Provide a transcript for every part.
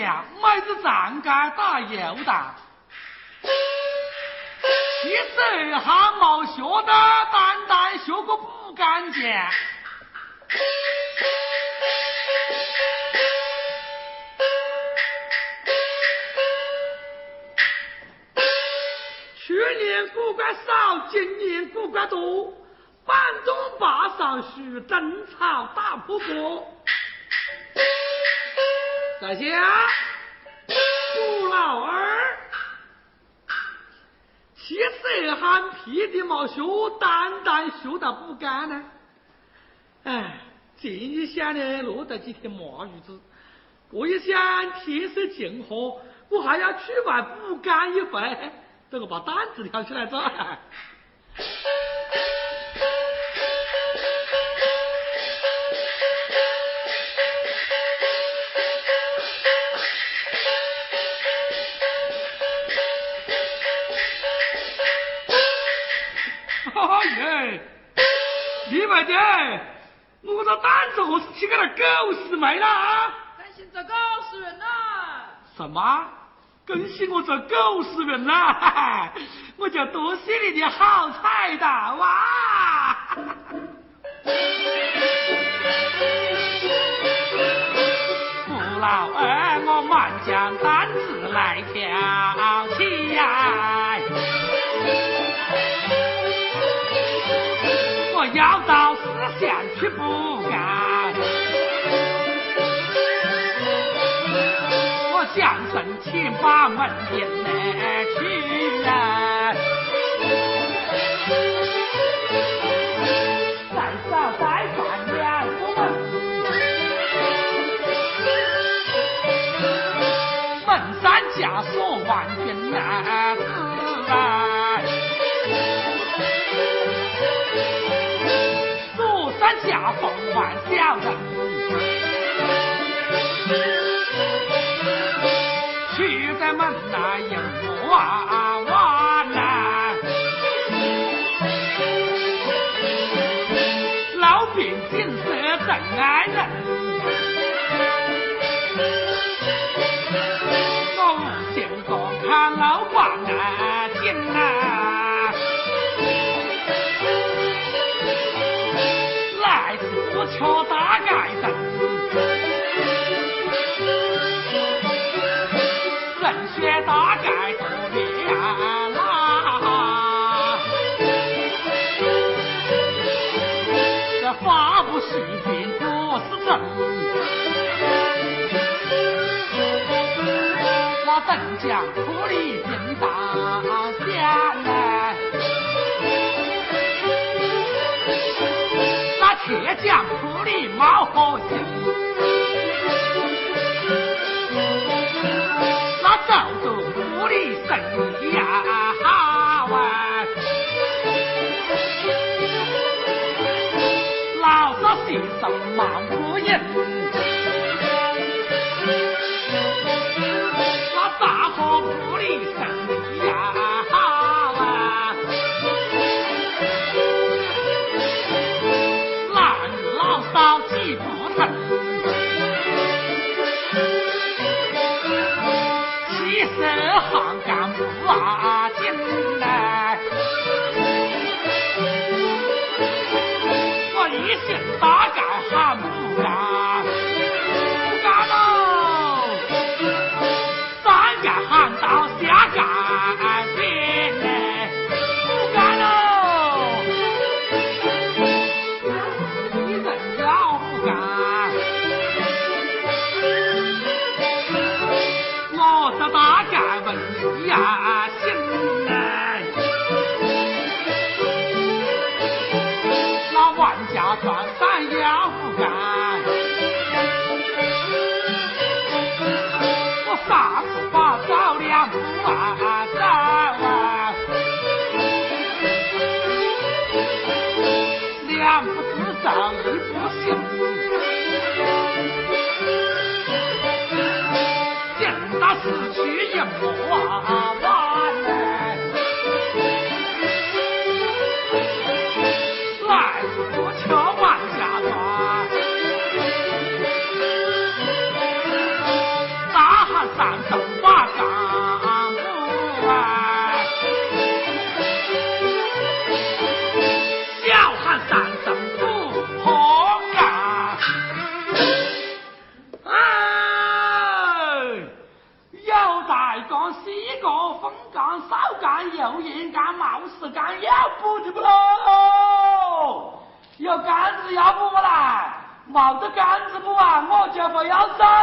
买只站杆打油弹其实还没学的单单学个不敢讲去年过关少今年过关多半中八少许争草大瀑布在下杜老二，七色汗屁的毛学，单单学到不干呢。哎，这一想呢，落得几天麻日子。我一想天色静和，我还要去外补干一回，等我把担子挑起来做。胆子何是起个那狗屎妹了啊？更新这狗屎人呐！什么？更新我这狗屎人呐？我就多谢你的好彩头啊！父老二，我满将胆子来挑起呀！我要到四乡去不我将身请把门迎去啊！再少再犯两个门，门山枷锁万军难自来。家风万小人，去在门那迎娃娃那镇江土里进大县铁匠铺里冒火星，那走走铺里生意呀好啊，老少携手忙不赢，行干部啊此去应不完要走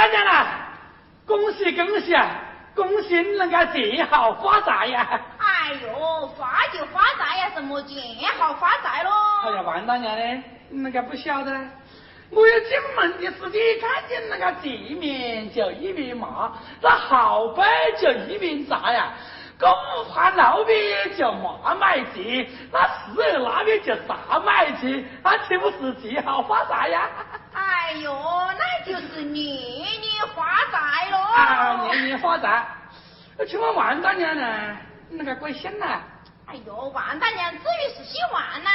大家啦，恭喜恭喜啊！恭喜你能够建好发财呀！哎呦，发就发财呀，什么建好发财喽？哎呀，王大娘呢，你能够不晓得？我要进门的时间看见那个地面就一面麻，那后背就一面砸呀。公盘路边就麻买去，那四楼那边就炸买去，那岂不是极好发财呀？哎呦，那就是年年发财喽！啊，年年发财。请问王大娘呢？那个贵姓呢？哎呦，王大娘至于是姓王呐？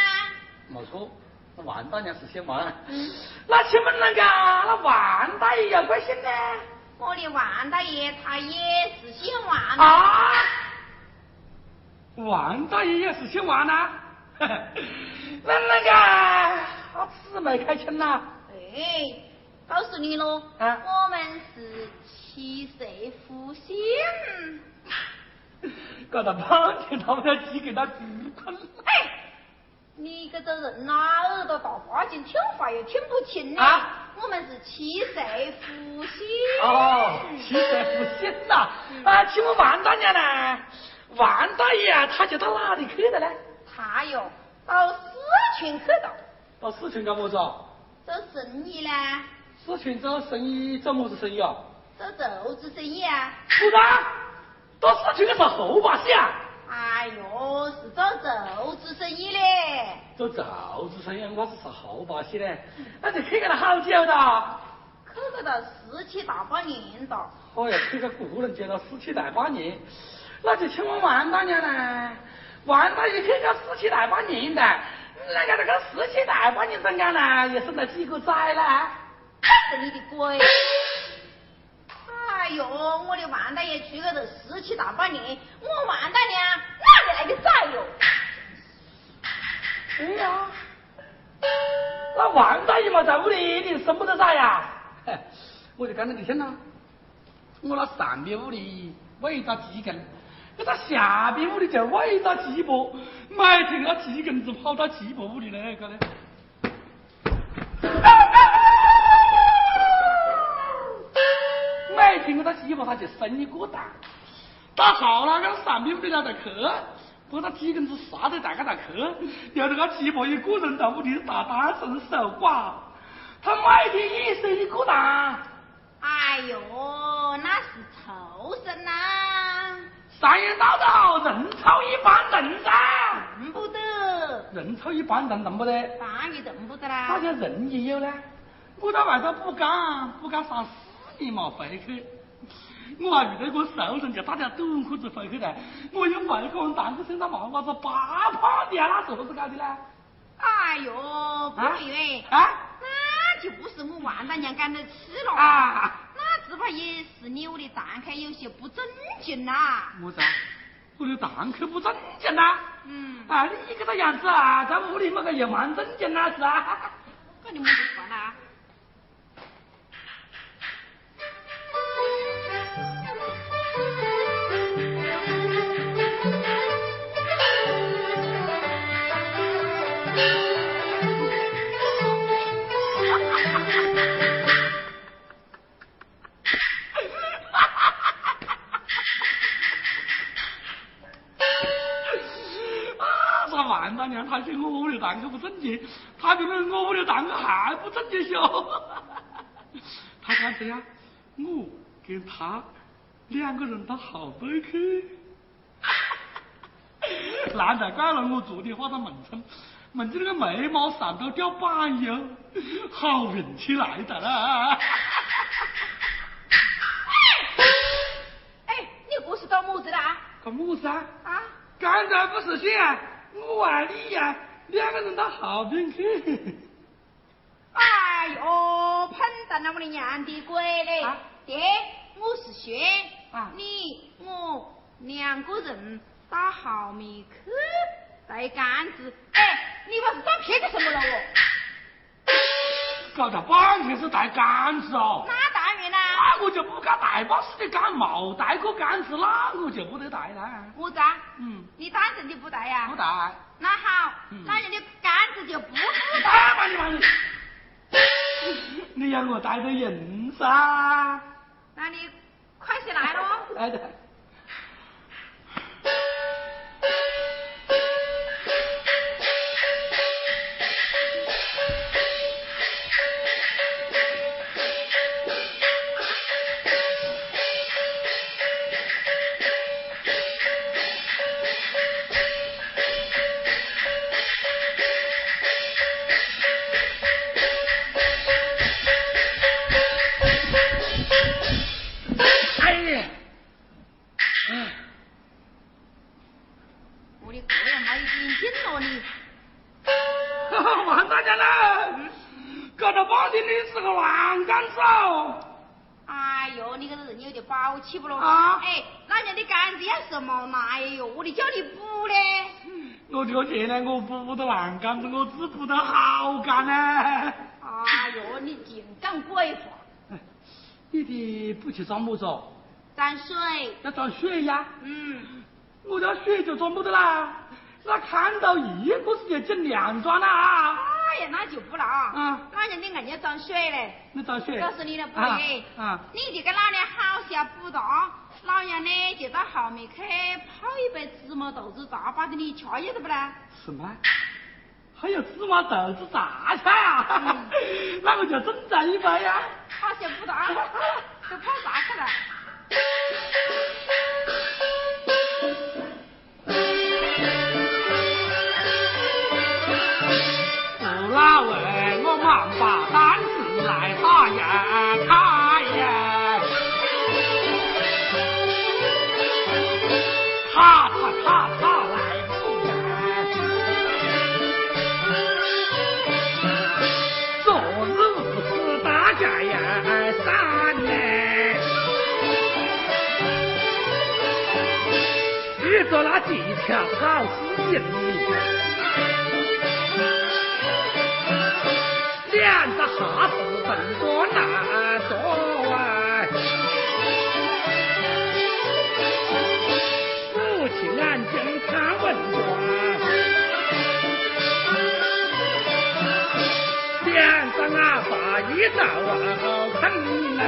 没错，那王大娘是姓王。嗯。那请问那个那王大爷要贵姓呢？我的王大爷他也是姓王啊。王大爷也是姓王呐，那那个他姊妹开亲呐？哎，告诉你喽，啊，我们是七色夫姓。搞得半天他们要寄给他猪坤。哎，你这个人哪，耳朵大花镜，听话又听不清呢。啊，我们是七色夫姓。哦，七色夫姓呐，啊，请问王大娘呢？王大爷啊，他就到哪里去的呢？他哟，到四川去的。到四川干么子？做生意呢。四川做生意做么子生意啊？做豆子生意啊。是的，到四川是后把戏啊。哎呦，是做豆子生意嘞。做豆子生意，我是是后把戏嘞。那就去个了好久的。去个到十七大半年的。哎呀，去个古人街到十七大半年。那就请我王大娘呢？王大爷去个十七大半年的，那个那个十七大半年中间呢，又生了几个崽呢？是你的鬼！哎呦，我的王大爷去个都十七大半年，我王大娘哪里来的崽哟？哎呀，那王大爷嘛在屋里，你生不得崽呀？我就讲那个天呐，我那上边屋里喂到几根。那他下边屋里就喂到鸡婆，每天那鸡根子跑到鸡婆屋里来，个嘞。每天那鸡婆他就生一个蛋，到后来那上边屋里来在去，把他鸡根子杀得大个大去，要那个鸡婆一个人在屋里打单身守寡，他每天一生一个蛋。哎呦，那是畜生呐！三言道道，人丑一般人噻，认不得。人丑一般人认不得，当然认不得啦。大家人也有呢。我在外头不干，不干三四年嘛回去。我还遇到一个熟人，就大家短裤子回去的。我用外国人当个身上毛毛子八胖的啊，那是何子搞的呢？哎呦，不对啊，那就不是我王大娘干的事了啊。只怕也是你我的堂客有些不正经呐。么子？我的堂客不正经呐？嗯。啊，你这个样子啊，在屋里么个也蛮正经呐，是啊。那你们就算了。他说我屋里蛋壳不正经，他比我屋里蛋壳还不正经些。他看这样，我跟他两个人到后背去。难才怪了，我昨天画的门春，闻着那个眉毛上头掉板油，好运气来的啦。哎，你这是搞么子的？搞么子啊？啊？刚才不是说？我爱你呀，两个人到后边去。哎呦，碰到了我的娘的鬼嘞！爹，我是薛，你我两个人到后面去带杆子。哎，你把是找骗子什么了哦？搞了半天是带杆子哦。那当然啦。那我就不敢带把事的杆，冇带个杆子，那我就不得带啦。么子啊？嗯。你单纯的不带呀？不带。那好，那你的杆子就不不带。吧你把你，你让我带着人噻。那你快些来喽。王大家呢？搁着包的你是个乱杆子哦。哎呦，你个人有点宝气不咯？啊！哎，那家的杆子要什么嘛？哎呦，我的叫你补嘞。我这个钱呢，我补不到烂杆子，我只补到好杆呢。哎呦，你净讲鬼话！弟弟不去装木子？装水。要装水呀？嗯。我家水就装不到啦。那看到一，个是就进两桩了啊。哎呀，那就不了啊！老人的硬要装水嘞。你装水？告诉你了，不对。啊。你就给老娘好下补到，老娘呢就到后面去泡一杯芝麻豆子茶，把你吃一下不啦？什么？还有芝麻豆子榨菜啊？那我就整这一杯呀。好下补到，都泡啥去了？遇着那技巧好诗人。两只哈子奔过难做哎，父亲安静看文章，两只阿爸一早啊啃来，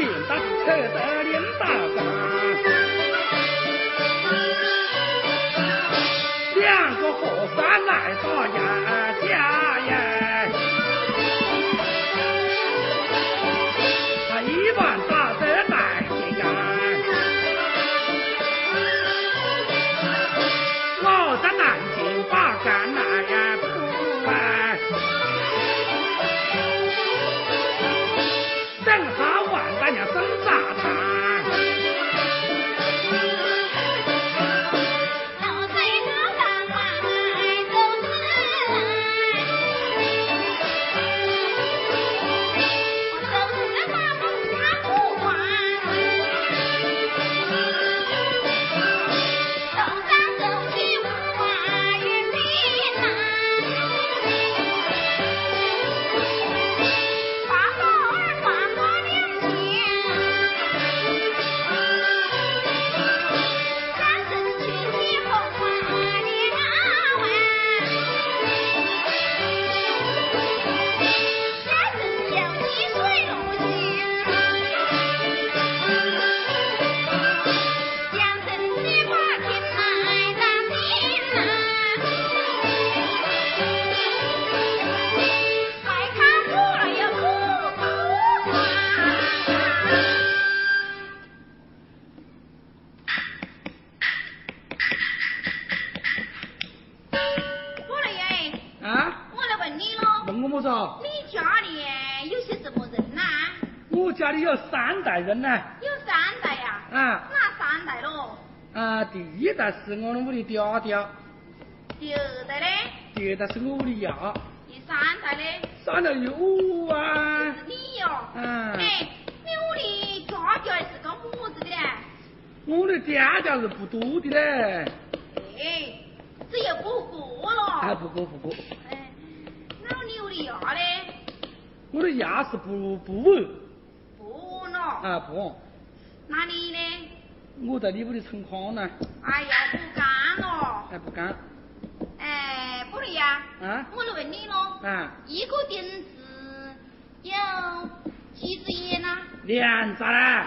那病大扯得脸大张。两个和尚来打呀架呀，他一般我在你屋里撑炕呢。哎呀，不干了。哎，不干。哎，不对呀。啊。我来问你喽。啊。一个钉子有几只眼呢？两只嘞。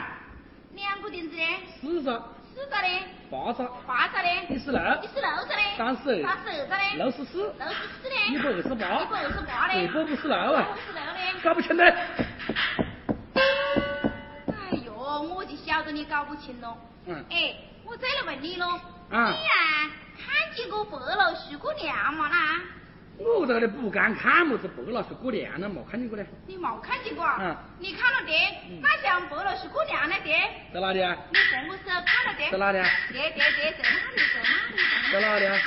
两个钉子嘞？四只。四只嘞？八只。八只嘞？一十六。一十六只嘞？三十二。三十二只嘞？六十四。六十四嘞？一百二十八。一百二十八嘞？一百五十六啊。五十六嘞？搞不清嘞。晓得你搞不清喽。嗯。哎，我再来问你喽。啊。你呀，看见过白老鼠过娘吗啦？我这里不敢看么子白老鼠过娘了，没看见过嘞。你没看见过？嗯。你看了的，那像白老鼠过娘了的。在哪里啊？你什么时候看了的？在哪里啊？对对对，在哪里？在哪里？在哪里啊？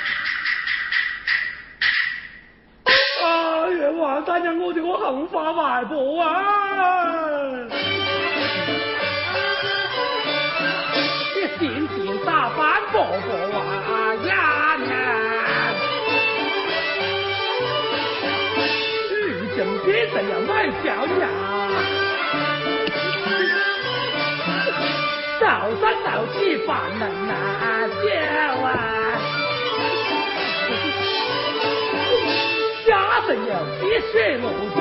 要打娘我的个红花外婆啊！翻伯伯啊呀娘！如今别这样买漂亮，早上早起饭能啊笑啊！家人有滴血路证，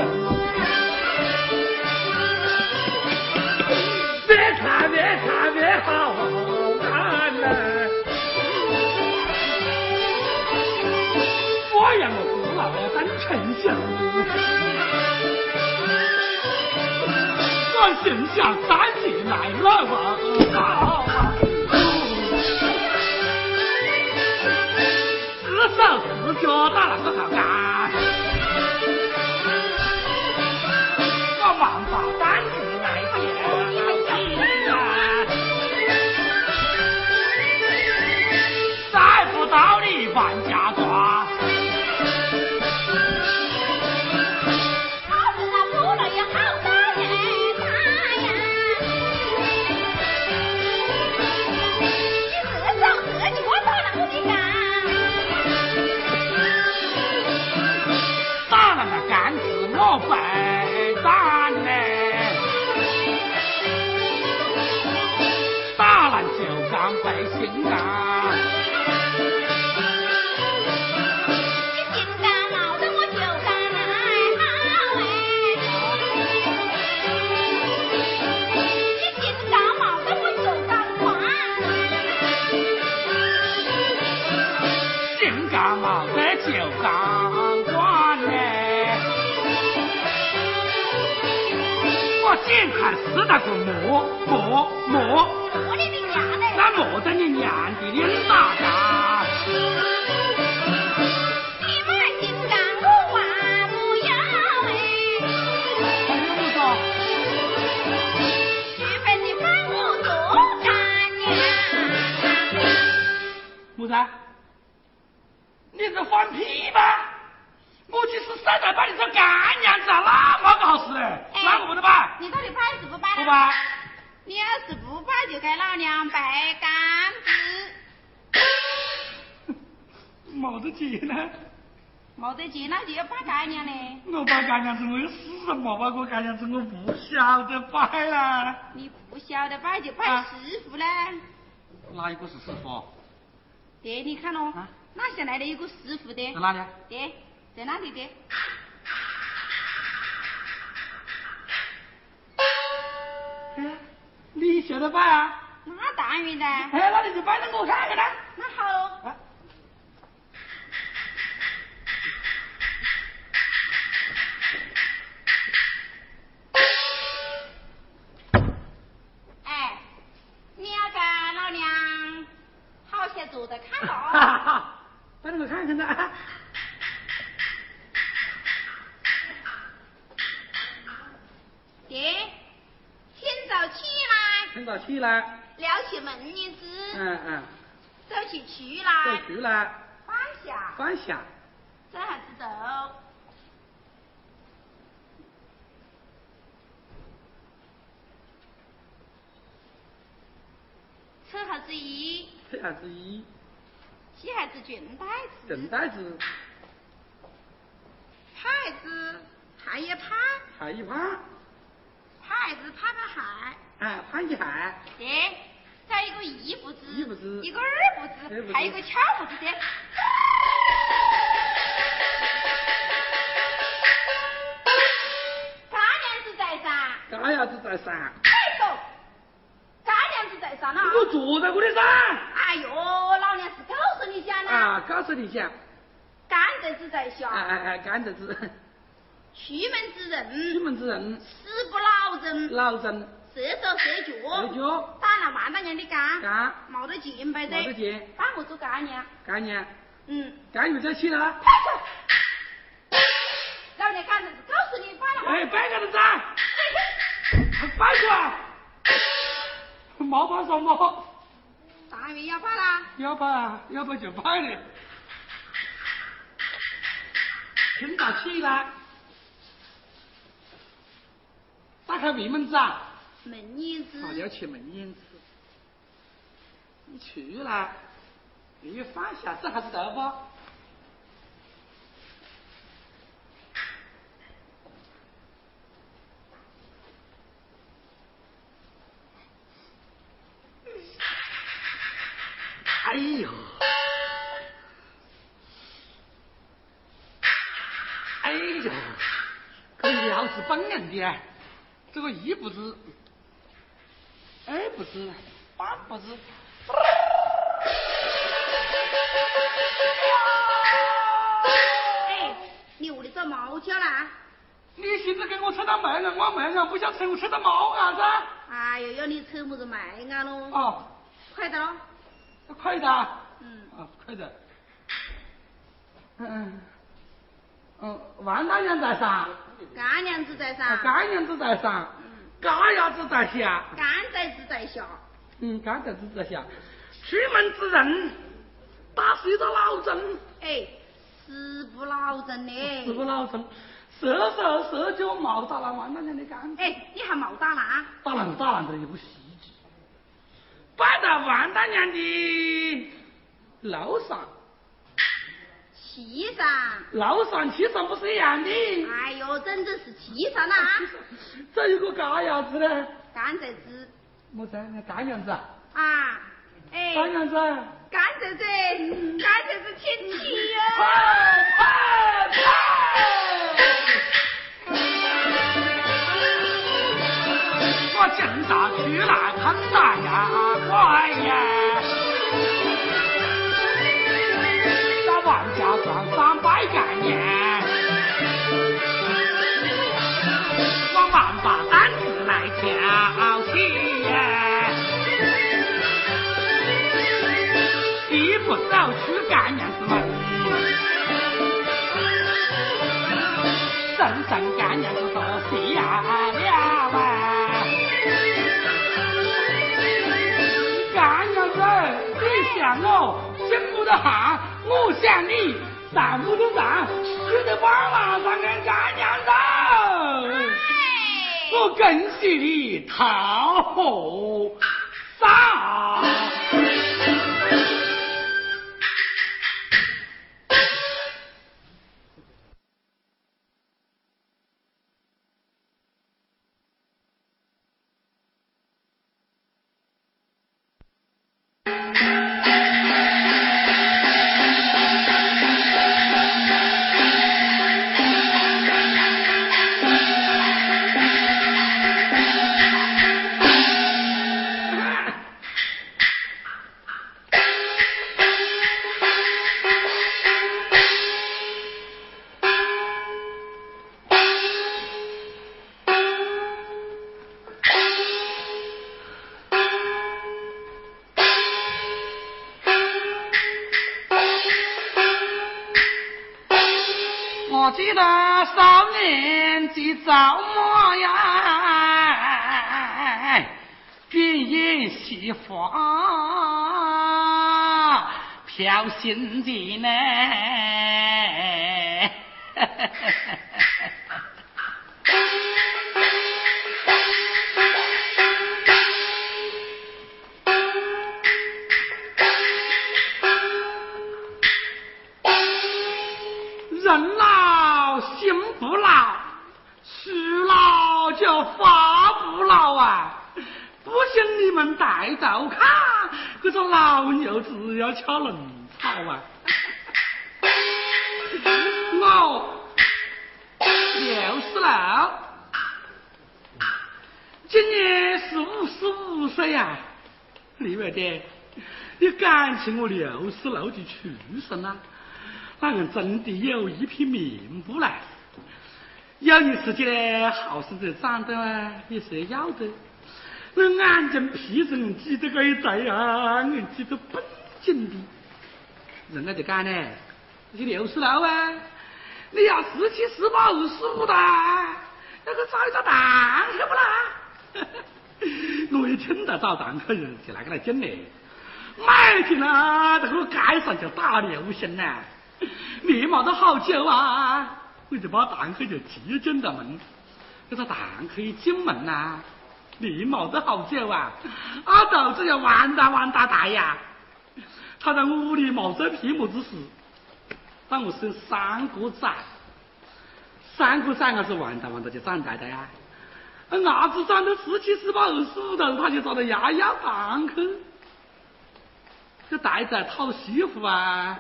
越看越看我心想三姐来了啊！四手四脚打那个好干，我忙把单子来接呀，再不到你万家背心干，你心肝闹得我就干好哎，你心肝闹得我就干惯，心肝闹得就干惯呢。我简看是那个磨磨磨，磨你的娘嘞！那磨得你娘的脸大嘎！你买心肝我还不要哎！还有么说？去份的饭我做干娘。木子，你是放屁吧？我就是生来把你做干娘子啊，那么不好使嘞，哪个不得摆？你到底摆是不摆？不摆。你要是不摆，就该老娘拜干子。没得钱呢？没得钱，那就要拜干娘嘞。我拜干娘子，我有死人没拜过干娘子，我不晓得拜啦。你不晓得拜就拜师傅啦。哪一个是师傅？爹，你看咯，哪下来的一个师傅的？在哪里？爹。在哪里的？哎，你晓得摆啊？那当然的。哎，那你就摆给我看看呐。那好喽。哎，你要跟老娘好些坐着看喽。哈哈哈，摆给我看看呐。爹，来，清早起来，撩起门帘子，嗯嗯，走起去来，走去来，放下，放下，这下子走，扯孩子衣，扯孩子衣，系孩子裙带子，裙带子，牌子，还一拍，还一拍。牌子拍拍鞋，哎，拍一鞋。对，再一个一步子，一不知，一个二步子，还有一个翘步子的。干娘子在上，干娘子在上。哎呦，干娘子在上了。我坐在我的上。哎呦，老娘是告诉你讲呢。啊，告诉你讲。甘蔗子在下。哎哎哎，甘蔗子。出门之人，出门之人，死不老人，老人，射手射脚，打了万大娘的干，干，没得钱白的，没得。钱，帮我做干娘，干娘，嗯，干又在起来了，快走，老娘干子告诉你，摆了，哎，摆个子噻，摆出来，没摆什么，当然要摆啦，要摆啊，要摆就摆了，清早起来。打开门门子啊？门眼子。哦，要去门眼子。你去了，你放下这还是豆腐？哎呦！哎呦！这料是本人的，这个一不知，二不是，半不是。哎，你屋里找猫叫啦？你现在给我扯到卖啊，我卖啊，不想扯我扯到猫啊子？哎呦，要你扯么子卖啊喽？哦，快点喽！快点。嗯。啊，快点。嗯嗯。嗯，万大娘在上。干娘子在上。干娘子在上。嗯。嘎牙子在下。干崽子在下。嗯，干崽子在下。出门之人，打死一个老郑。哎，是不老郑呢？是不老郑。射手射就毛打了万大娘的杆。哎，你还毛打烂？打烂打烂的一部戏剧，摆到万大娘的楼上。气上。楼上气上不是一样的？哎呦，整整是气上啦！这有个干鸭子呢？干蔗子。么子？那干娘子？啊，哎。干娘子。干蔗子，干蔗子请起哟！我今早去来看大呀，快呀，万家庄上拜干年，我万把担子来挑起呀，一不走去干娘子门，真正干娘子说下了啊。你想我心不得寒，我想你上不的上，就得把马上跟干娘走，我恭喜你桃花上。心机呢，老牛子要敲门。好啊！我六十六，今年是五十五岁呀。李外的，你感情我六十六的出生啊，那人真的有一匹命不来。有你自己的好生子长得也是要的，那眼睛皮人记得个一在啊，我记得本紧的。人家就讲呢，你六十六啊，你要十七、十八、二十五的，那个找一找档口不啦？我一听到找档口人，就那个来进嘞，买进了这个街上就打流星呢，没毛得好久啊，我就把档口就提进了门，这个蛋可以进门呐，你冒得好久啊！阿豆子要完蛋完蛋大呀！他在我屋里冒这屁么子事？当我生三个崽，三个崽我是完蛋完蛋就长大的呀！伢子长到十七、十八、二十五头，他就找到丫丫房去。这大仔讨媳妇啊，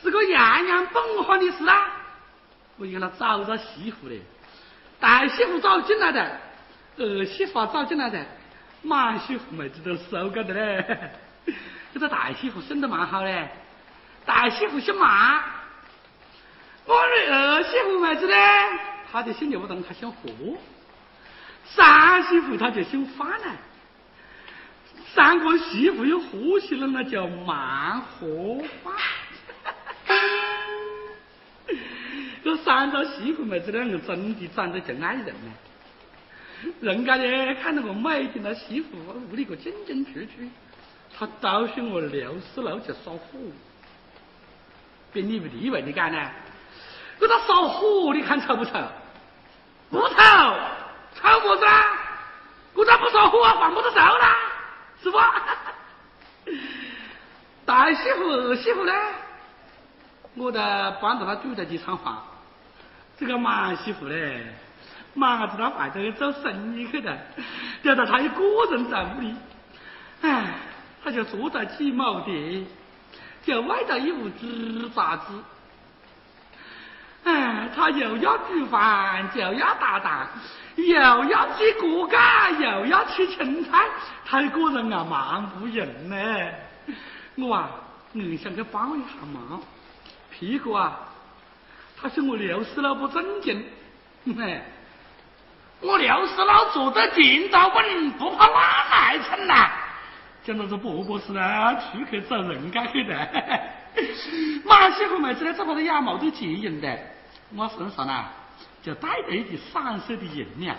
是个样样本化的事啊！我给他找着媳妇嘞。带媳妇找进来的，儿媳妇找进来的，满媳妇妹子都收干的嘞。这个大媳妇生得蛮好嘞，大媳妇姓马，我的二媳妇妹子呢，她就姓牛东，她姓胡。三媳妇她就姓范呢。三个媳妇又呼吸了，那叫慢活范。这三个媳妇妹子两个真的长得就爱人呢，人家呢看到我美的那媳妇屋里个进进出出，他都说我刘四楼就烧火，别你不地位你干呢？这他烧火你看丑不丑？不丑，丑么子啊？我咋不烧火啊？换么子烧啦？是不？大媳妇二媳妇呢？我在帮着他住在几餐房。这个马媳妇嘞，马子他外头做生意去的，留到他一个人在屋里，哎，他就坐在几亩地，就外头一屋子杂子，哎，他又要煮饭，就要打蛋，又要切锅盖，又要切青菜，他一个人啊，忙不赢呢。我啊，硬想去帮一下忙，屁股啊。他说我刘四老不正经，哎，我刘四老坐得近道稳，不怕拉害成呐。讲到这伯伯是呢，出去找人家去的。马媳妇妹子呢，这把他也没得钱用的，我身上呢就带着一点散碎的银两，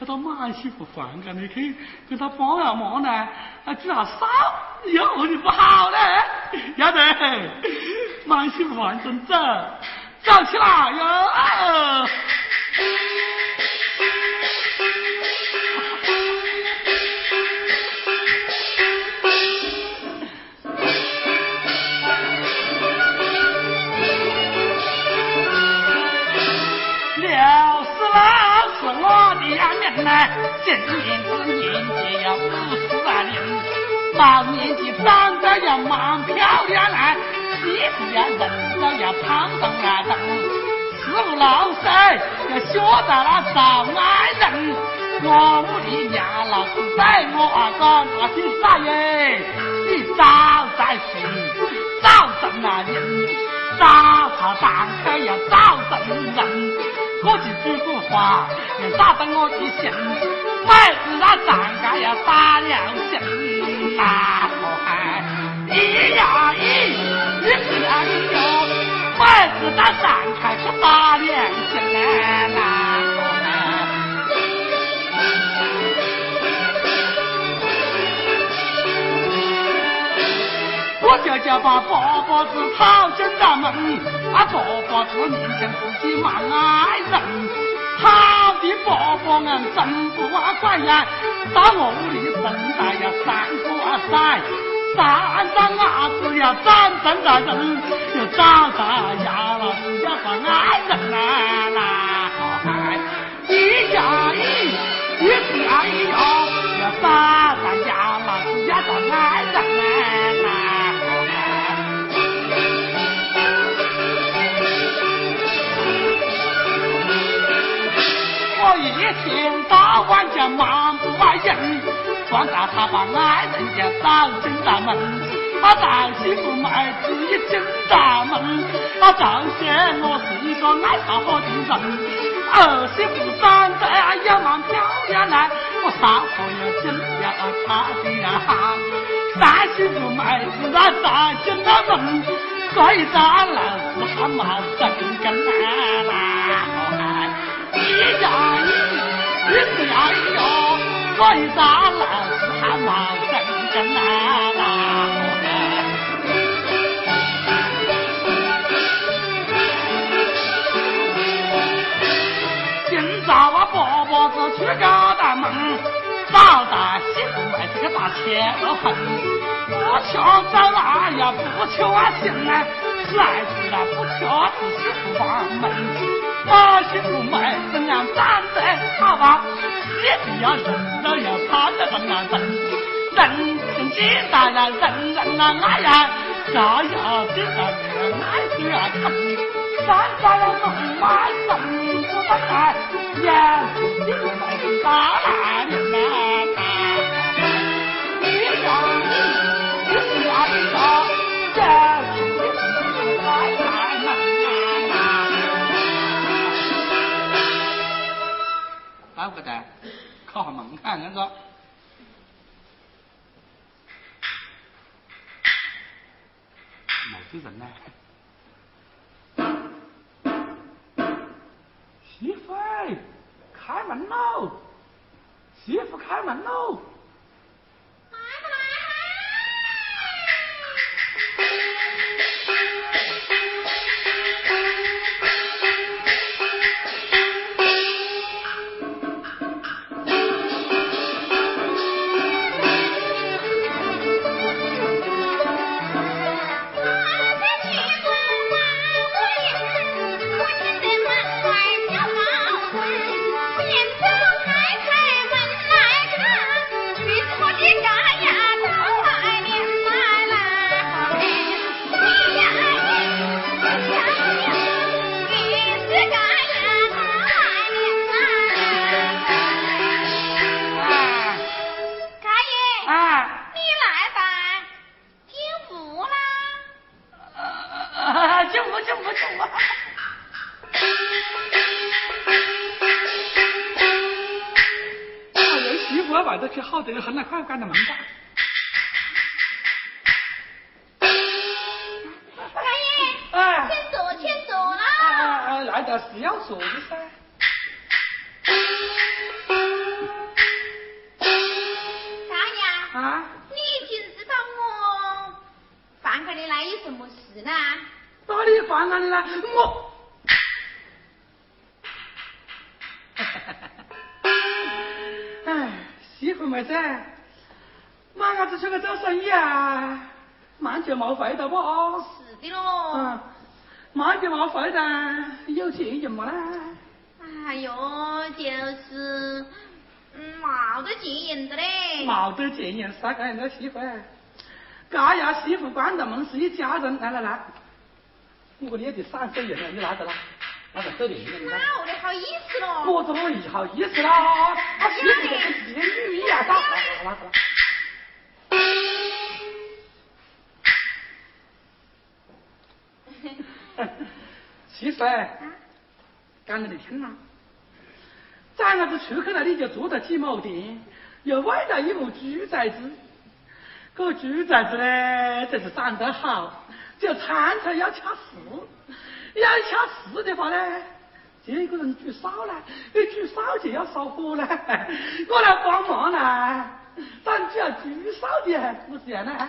要到马媳妇房间里去跟他帮下忙呢，啊，煮下烧，有你不好呢，要得，马媳妇反正走。走起来哟！的呀娘呐，今年子年纪要五十来年，老年纪长得要蛮漂亮嘞。媳妇呀，人老要胖动啊动，十五六岁要学到了找爱人。我屋里娘老子在我二哥那去找耶，你早在心，早挣那人，早茶蛋开要早挣人。我去煮个饭要打得我的心，妹子那长该要打良心呐，可嗨，咿呀咿。你是啊你哟，孩子打散开是打良心呐！我就叫把伯伯子讨进大门，啊婆婆子面前自己蛮爱人，讨的伯伯俺真不乖呀，到我屋里生下呀三个崽。三张伢子呀长成大人，要长大呀老子要做爱人呐呐！一加一，一加一哟，要长一天到晚就忙不完人。光大他把爱人家找进大门，他大媳妇妹子一进大门，他照见我是一个爱撒火的人。儿媳妇长得也蛮漂亮来，我撒火要进呀他的呀好。三媳妇妹子那找进了门，所以咱老子还蛮真跟啦。一呀一，一呀一哟。所以咱老子还忙真真啊啦！今早我伯婆子去高大门，找到媳妇买这个大钱都恨。不求找那呀，不求啊行啊，来迟了。不求自媳妇房门。把媳妇买怎样长得好吧？一定要人都要穿得那么正，人人见到呀，人人啊爱呀，家呀这个爱心啊疼。站在了门外，神不在来，也是你们大男人呐！来不得，靠门看那个。没有人呢。媳妇，开门喽！媳妇，开门喽！这个忙就冇回头，有钱用么啦？哎呦，就是冇得钱用的嘞。冇得钱用，啥个人的媳妇？家呀，媳妇关着门是一家人。来来来，我给你一点三十元了，你拿着啦。那我的好意思喽。我怎么不好意思啦？他媳妇跟自己女一样大。好了好了。媳妇，讲你听呐，咱伢子出去了，你就做得起毛店，又外头一亩猪崽子。个猪崽子呢，就是长得好，就餐餐要吃四。要掐四的话呢，这个人煮少了，你煮烧就要烧火了，我来帮忙啦。咱只要煮少的，不是这样的。哎，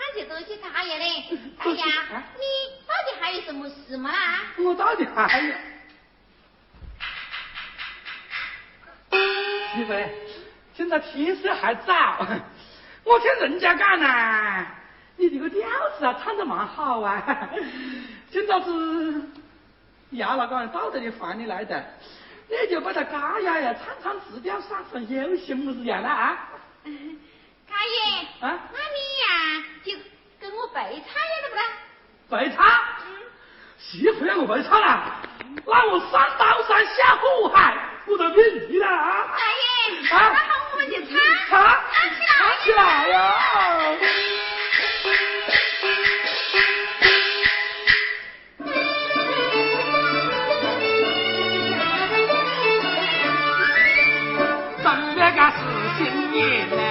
那些东西大爷嘞。大爷，你到底还有什么事吗？我到底还有。媳妇，现在天色还早，我听人家讲呢。你这个调子啊，唱得蛮好啊！今早子要那个道德的饭你来的，你就把它嘎呀呀唱唱字调，上上有行不是这样了啊？不要我白唱了，那我上刀山下火海不得便宜了啊！大爷，那，我们就唱，唱，唱起来呀！怎那个死心眼呢？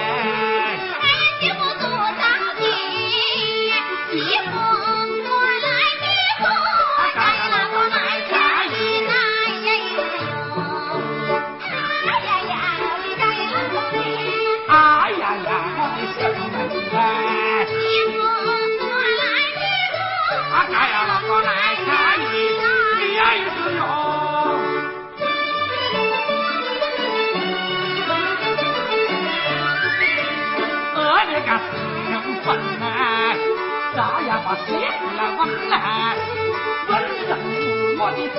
我的媳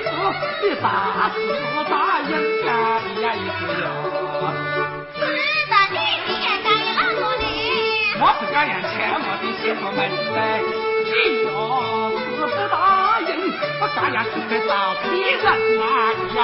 妇，你啥时候答应呀？呀一句哟。是的，你也该啷个呢？我是这样欠我的媳妇们的，你要是不答应，我这样就去找别人。啊！呀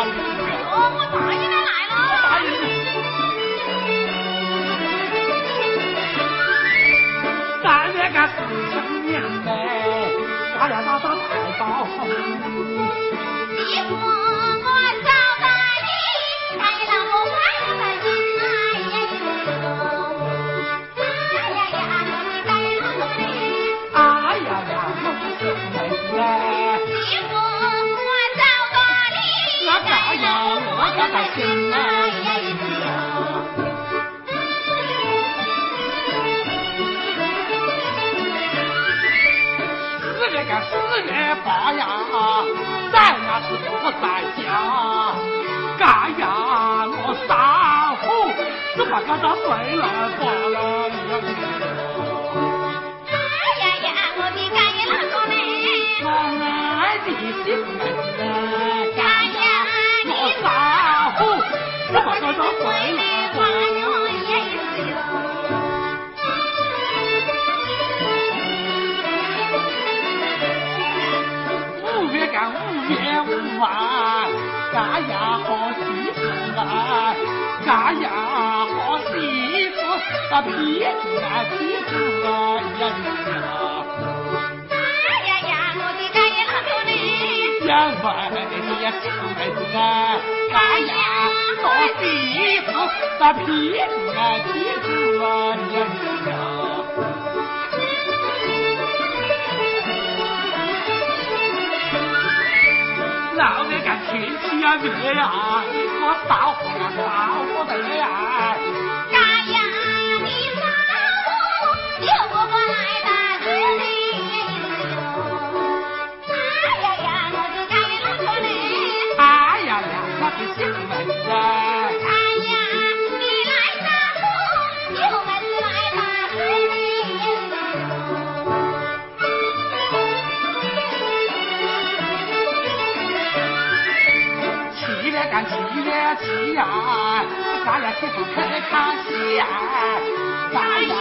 在家。干呀，我三虎只怕跟他睡了罢了哎呀呀，我的该啷个呢？我爱的媳妇们子，干哎呀，呀，我你三虎只怕跟他睡回了来干五月五啊，干呀好媳妇啊，干呀好媳妇，啊皮子啊皮子啊呀呀，呀，我的该啷个呢？呀喂的呀媳妇妹子啊，干呀好媳妇，啊皮子啊皮子啊呀呀。老那个天气呀热呀，我烧火呀烧火的呀。七月七呀，咱俩媳妇可看戏呀，咱哎呀，呀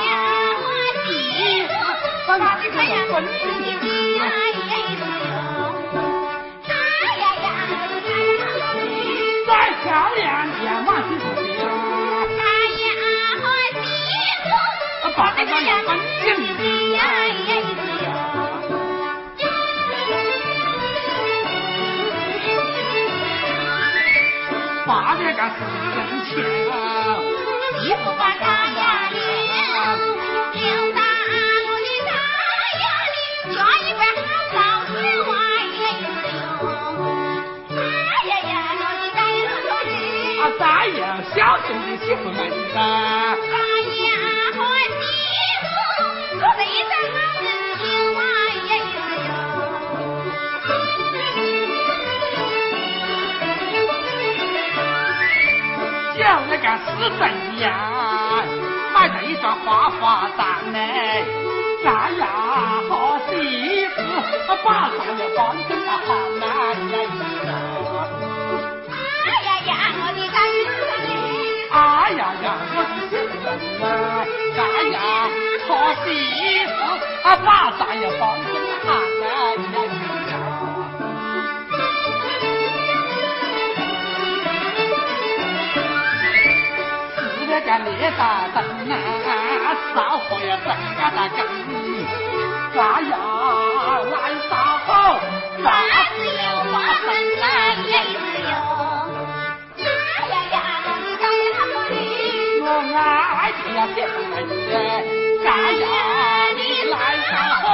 我媳妇，我的个呀，我的个呀，哎呀呀，我的该啷个呢？再漂亮也满媳妇的，哎呀，我媳妇，把那个呀满心的哎呀。呀。八月干四挣钱，媳妇把大呀领，领到我的大呀里，抓一块好枣子哇呀哟！哎呀呀，我的大呀老头啊，大爷小兄弟媳妇们，个四正呀，买了一双花花蛋嘞，咱呀好媳妇，把咱呀哎呀呀，我呀老头哎呀呀，我的媳妇啊，咱呀好媳妇，把大家大灯啊撒泼又在家大胆来撒泼撒泼又花生呐咿呀呀哟呀呀大胆你来撒泼